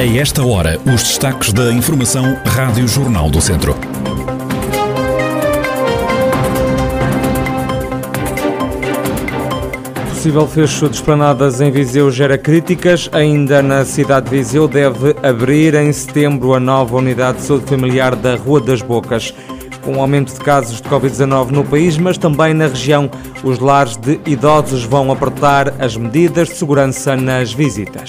A esta hora, os destaques da Informação Rádio Jornal do Centro. Possível fecho de esplanadas em Viseu gera críticas. Ainda na cidade de Viseu deve abrir em setembro a nova unidade de saúde familiar da Rua das Bocas. Com um aumento de casos de Covid-19 no país, mas também na região, os lares de idosos vão apertar as medidas de segurança nas visitas.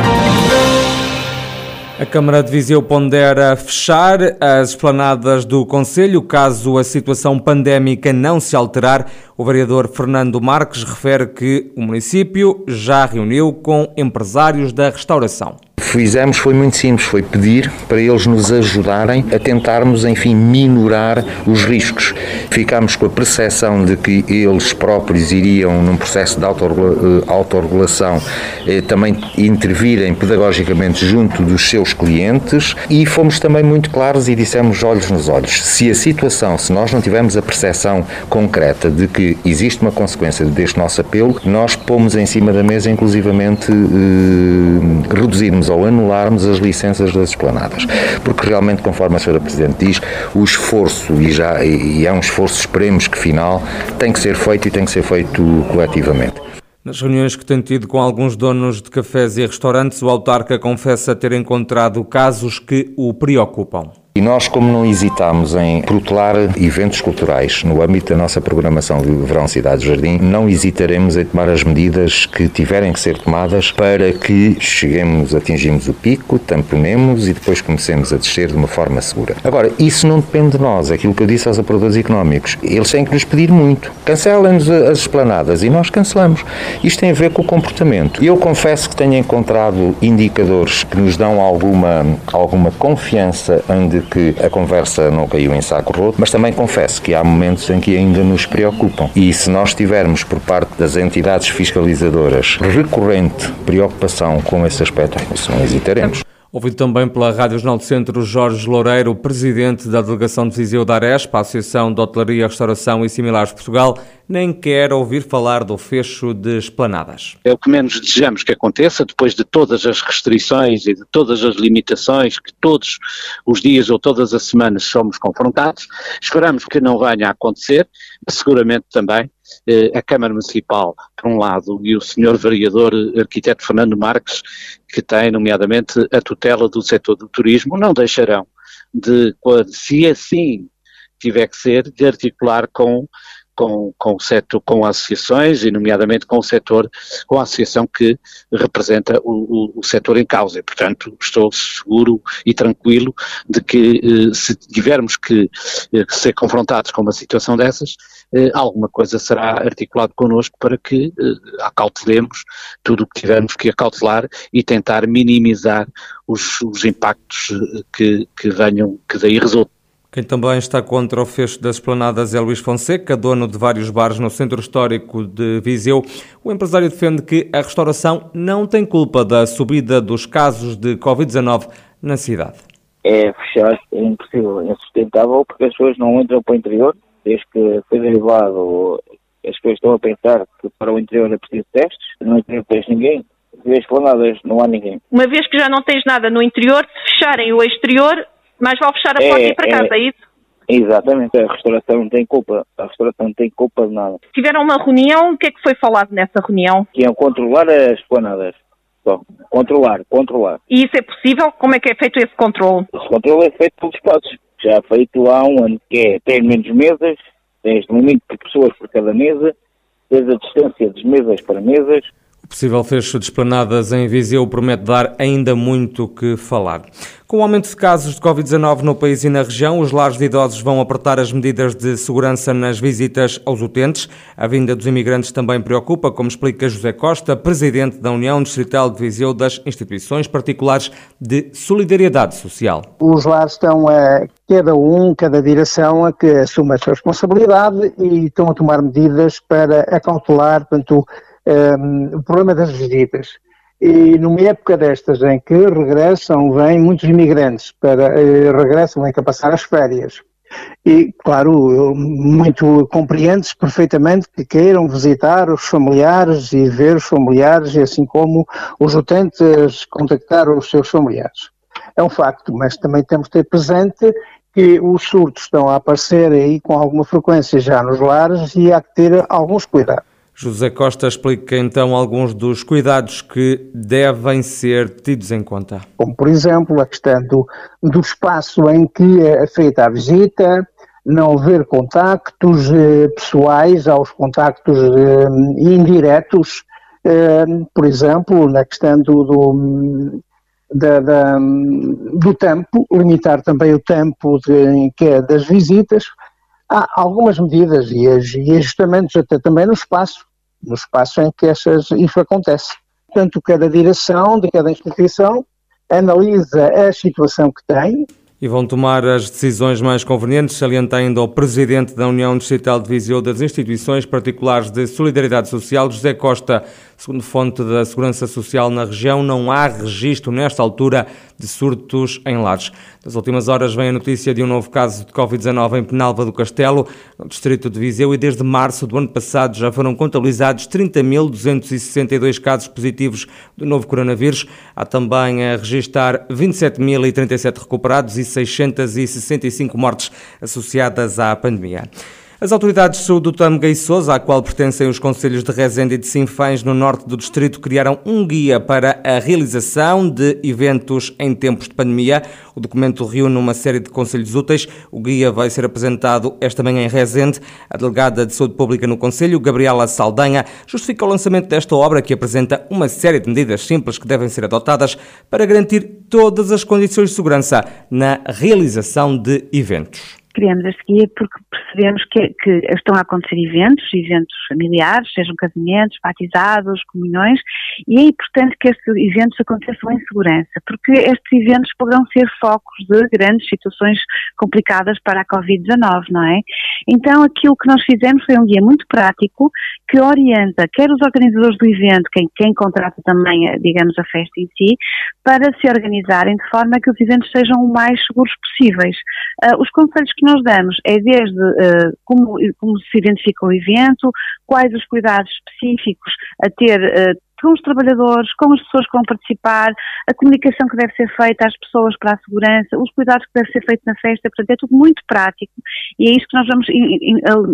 A Câmara de Viseu pondera fechar as esplanadas do Conselho caso a situação pandémica não se alterar. O vereador Fernando Marques refere que o município já reuniu com empresários da restauração fizemos foi muito simples, foi pedir para eles nos ajudarem a tentarmos, enfim, minorar os riscos. Ficámos com a percepção de que eles próprios iriam, num processo de eh, autorregulação, eh, também intervirem pedagogicamente junto dos seus clientes e fomos também muito claros e dissemos olhos nos olhos. Se a situação, se nós não tivermos a percepção concreta de que existe uma consequência deste nosso apelo, nós pomos em cima da mesa, inclusivamente, eh, reduzirmos anularmos as licenças das esplanadas. Porque realmente, conforme a Sra. Presidente diz, o esforço, e, já, e é um esforço, esperemos que final, tem que ser feito e tem que ser feito coletivamente. Nas reuniões que tem tido com alguns donos de cafés e restaurantes, o autarca confessa ter encontrado casos que o preocupam. E nós, como não hesitamos em protelar eventos culturais no âmbito da nossa programação de Verão Cidade Jardim, não hesitaremos em tomar as medidas que tiverem que ser tomadas para que cheguemos, atingimos o pico, tamponemos e depois comecemos a descer de uma forma segura. Agora, isso não depende de nós, é aquilo que eu disse aos operadores económicos. Eles têm que nos pedir muito. Cancelem-nos as esplanadas e nós cancelamos. Isto tem a ver com o comportamento. Eu confesso que tenho encontrado indicadores que nos dão alguma, alguma confiança em que a conversa não caiu em saco roto, mas também confesso que há momentos em que ainda nos preocupam. E se nós tivermos por parte das entidades fiscalizadoras recorrente preocupação com esse aspecto, isso não hesitaremos. Ouvido também pela Rádio Jornal do Centro Jorge Loureiro, presidente da delegação de Viseu da Arespa, Associação de Hotelaria, Restauração e Similares de Portugal, nem quer ouvir falar do fecho de esplanadas. É o que menos desejamos que aconteça, depois de todas as restrições e de todas as limitações que todos os dias ou todas as semanas somos confrontados. Esperamos que não venha a acontecer, seguramente também eh, a Câmara Municipal, por um lado, e o senhor vereador arquiteto Fernando Marques, que tem, nomeadamente, a tutela do setor do turismo, não deixarão de, se assim tiver que ser, de articular com com, com, setor, com associações, e nomeadamente com o setor, com a associação que representa o, o, o setor em causa. E, portanto, estou seguro e tranquilo de que eh, se tivermos que eh, ser confrontados com uma situação dessas, eh, alguma coisa será articulado connosco para que acautelemos tudo o que tivermos que acautelar e tentar minimizar os, os impactos que, que venham, que daí resultam. Quem também está contra o fecho das esplanadas é Luís Fonseca, dono de vários bares no centro histórico de Viseu. O empresário defende que a restauração não tem culpa da subida dos casos de Covid-19 na cidade. É fechar, é impossível, é insustentável, porque as pessoas não entram para o interior, desde que foi derivado, as pessoas estão a pensar que para o interior é preciso testes, no interior tens ninguém, se esplanadas não há ninguém. Uma vez que já não tens nada no interior, se fecharem o exterior, mas vão fechar a é, porta e ir para casa, é, é isso? Exatamente, a restauração não tem culpa, a restauração não tem culpa de nada. Tiveram uma reunião, o que é que foi falado nessa reunião? Que iam controlar as planadas. Só. Controlar, controlar. E isso é possível? Como é que é feito esse controle? Esse controle é feito pelos espaços. Já é feito há um ano, que é ter menos mesas, tens de momento de pessoas por cada mesa, tens a distância das mesas para mesas, possível fecho de esplanadas em Viseu promete dar ainda muito que falar. Com o aumento de casos de Covid-19 no país e na região, os lares de idosos vão apertar as medidas de segurança nas visitas aos utentes. A vinda dos imigrantes também preocupa, como explica José Costa, presidente da União Distrital de Viseu das Instituições Particulares de Solidariedade Social. Os lares estão a cada um, cada direção, a que assume a sua responsabilidade e estão a tomar medidas para acautelar, portanto, um, o problema das visitas. E numa época destas em que regressam, vêm muitos imigrantes, para, eh, regressam, vêm para passar as férias. E, claro, muito compreendes perfeitamente que queiram visitar os familiares e ver os familiares, e assim como os utentes contactar os seus familiares. É um facto, mas também temos de ter presente que os surtos estão a aparecer aí com alguma frequência já nos lares e há que ter alguns cuidados. José Costa explica então alguns dos cuidados que devem ser tidos em conta. Como, por exemplo, a questão do, do espaço em que é feita a visita, não haver contactos eh, pessoais aos contactos eh, indiretos, eh, por exemplo, na questão do, do, da, da, do tempo, limitar também o tempo de, que é das visitas. Há algumas medidas e ajustamentos até também no espaço, no espaço em que essas, isso acontece. Portanto, cada direção de cada instituição analisa a situação que tem, e vão tomar as decisões mais convenientes, salienta ainda o Presidente da União Distrital de Viseu das Instituições Particulares de Solidariedade Social, José Costa. Segundo fonte da Segurança Social na região, não há registro nesta altura de surtos em lares. Das últimas horas vem a notícia de um novo caso de Covid-19 em Penalva do Castelo, no distrito de Viseu, e desde março do ano passado já foram contabilizados 30.262 casos positivos do novo coronavírus. Há também a registrar 27.037 recuperados e 665 mortes associadas à pandemia. As autoridades de saúde do Tâmega e Sousa, à qual pertencem os conselhos de Rezende e de Sinfães, no norte do distrito, criaram um guia para a realização de eventos em tempos de pandemia. O documento reúne uma série de conselhos úteis. O guia vai ser apresentado esta manhã em Rezende. A delegada de saúde pública no conselho, Gabriela Saldanha, justifica o lançamento desta obra que apresenta uma série de medidas simples que devem ser adotadas para garantir todas as condições de segurança na realização de eventos criamos este guia porque percebemos que, que, estão a acontecer eventos, eventos familiares, sejam casamentos, batizados, comunhões, e é importante que estes eventos aconteçam em segurança, porque estes eventos poderão ser focos de grandes situações complicadas para a Covid-19, não é? Então, aquilo que nós fizemos foi um guia muito prático que orienta quer os organizadores do evento, quem, quem contrata também, digamos, a festa em si, para se organizarem de forma que os eventos sejam o mais seguros possíveis. Uh, os conselhos que nós damos é desde uh, como, como, se identifica o evento, quais os cuidados específicos a ter uh, com os trabalhadores, com as pessoas que vão participar, a comunicação que deve ser feita às pessoas para a segurança, os cuidados que deve ser feito na festa, portanto é tudo muito prático e é isso que nós vamos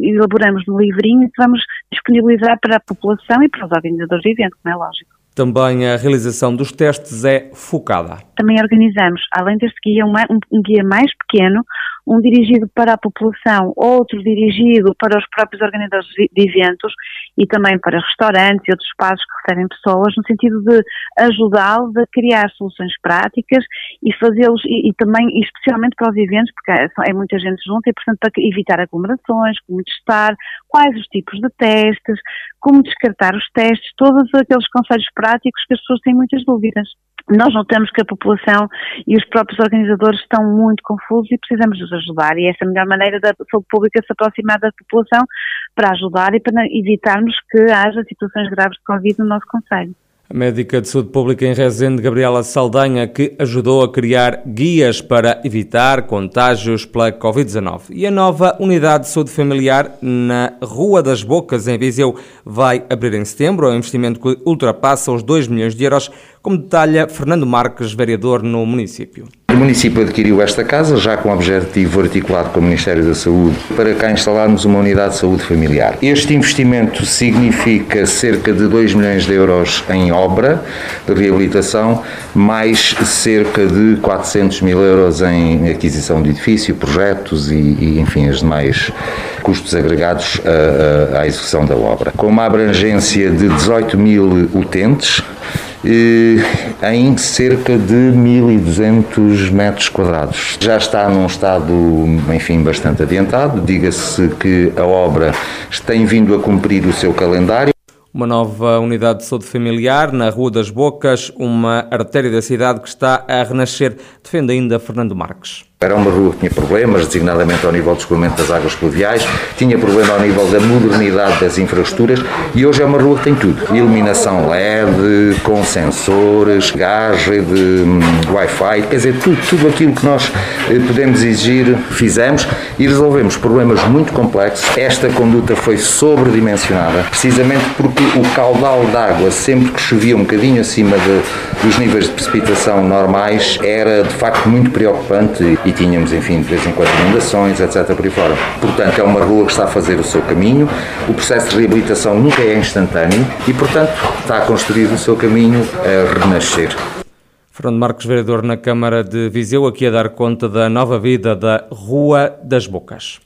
elaboramos no livrinho que vamos disponibilizar para a população e para os organizadores do evento, como é lógico. Também a realização dos testes é focada. Também organizamos, além deste guia, um guia mais pequeno, um dirigido para a população, outro dirigido para os próprios organizadores de eventos e também para restaurantes e outros espaços que recebem pessoas, no sentido de ajudá-los a criar soluções práticas e fazê-los, e, e, também, especialmente para os eventos, porque é, é muita gente junta e, portanto, para evitar aglomerações, como testar, quais os tipos de testes, como descartar os testes, todos aqueles conselhos práticos que as pessoas têm muitas dúvidas nós notamos que a população e os próprios organizadores estão muito confusos e precisamos os ajudar. E essa é a melhor maneira da saúde pública se aproximar da população para ajudar e para evitarmos que haja situações graves de Covid no nosso Conselho. A médica de saúde pública em Rezende, Gabriela Saldanha, que ajudou a criar guias para evitar contágios pela Covid-19. E a nova unidade de saúde familiar na Rua das Bocas, em Viseu, vai abrir em setembro. É um investimento que ultrapassa os 2 milhões de euros como detalha Fernando Marques, vereador no município. O município adquiriu esta casa, já com o objetivo articulado com o Ministério da Saúde, para cá instalarmos uma unidade de saúde familiar. Este investimento significa cerca de 2 milhões de euros em obra de reabilitação, mais cerca de 400 mil euros em aquisição de edifício, projetos e, e enfim, os demais custos agregados à, à execução da obra. Com uma abrangência de 18 mil utentes, em cerca de 1.200 metros quadrados. Já está num estado, enfim, bastante adiantado. Diga-se que a obra tem vindo a cumprir o seu calendário. Uma nova unidade de saúde familiar na Rua das Bocas, uma artéria da cidade que está a renascer, defende ainda Fernando Marques. Era uma rua que tinha problemas, designadamente ao nível do escoamento das águas pluviais, tinha problema ao nível da modernidade das infraestruturas e hoje é uma rua que tem tudo. Iluminação LED, com sensores, gás, rede hum, Wi-Fi, quer dizer, tudo, tudo aquilo que nós eh, podemos exigir, fizemos e resolvemos problemas muito complexos. Esta conduta foi sobredimensionada, precisamente porque o caudal de água, sempre que chovia um bocadinho acima de, dos níveis de precipitação normais, era de facto muito preocupante e tínhamos, enfim, de vez em quando inundações, etc. por aí fora. Portanto, é uma rua que está a fazer o seu caminho, o processo de reabilitação nunca é instantâneo e, portanto, está a construir o seu caminho a renascer. Fernando Marcos, vereador na Câmara de Viseu, aqui a dar conta da nova vida da Rua das Bocas.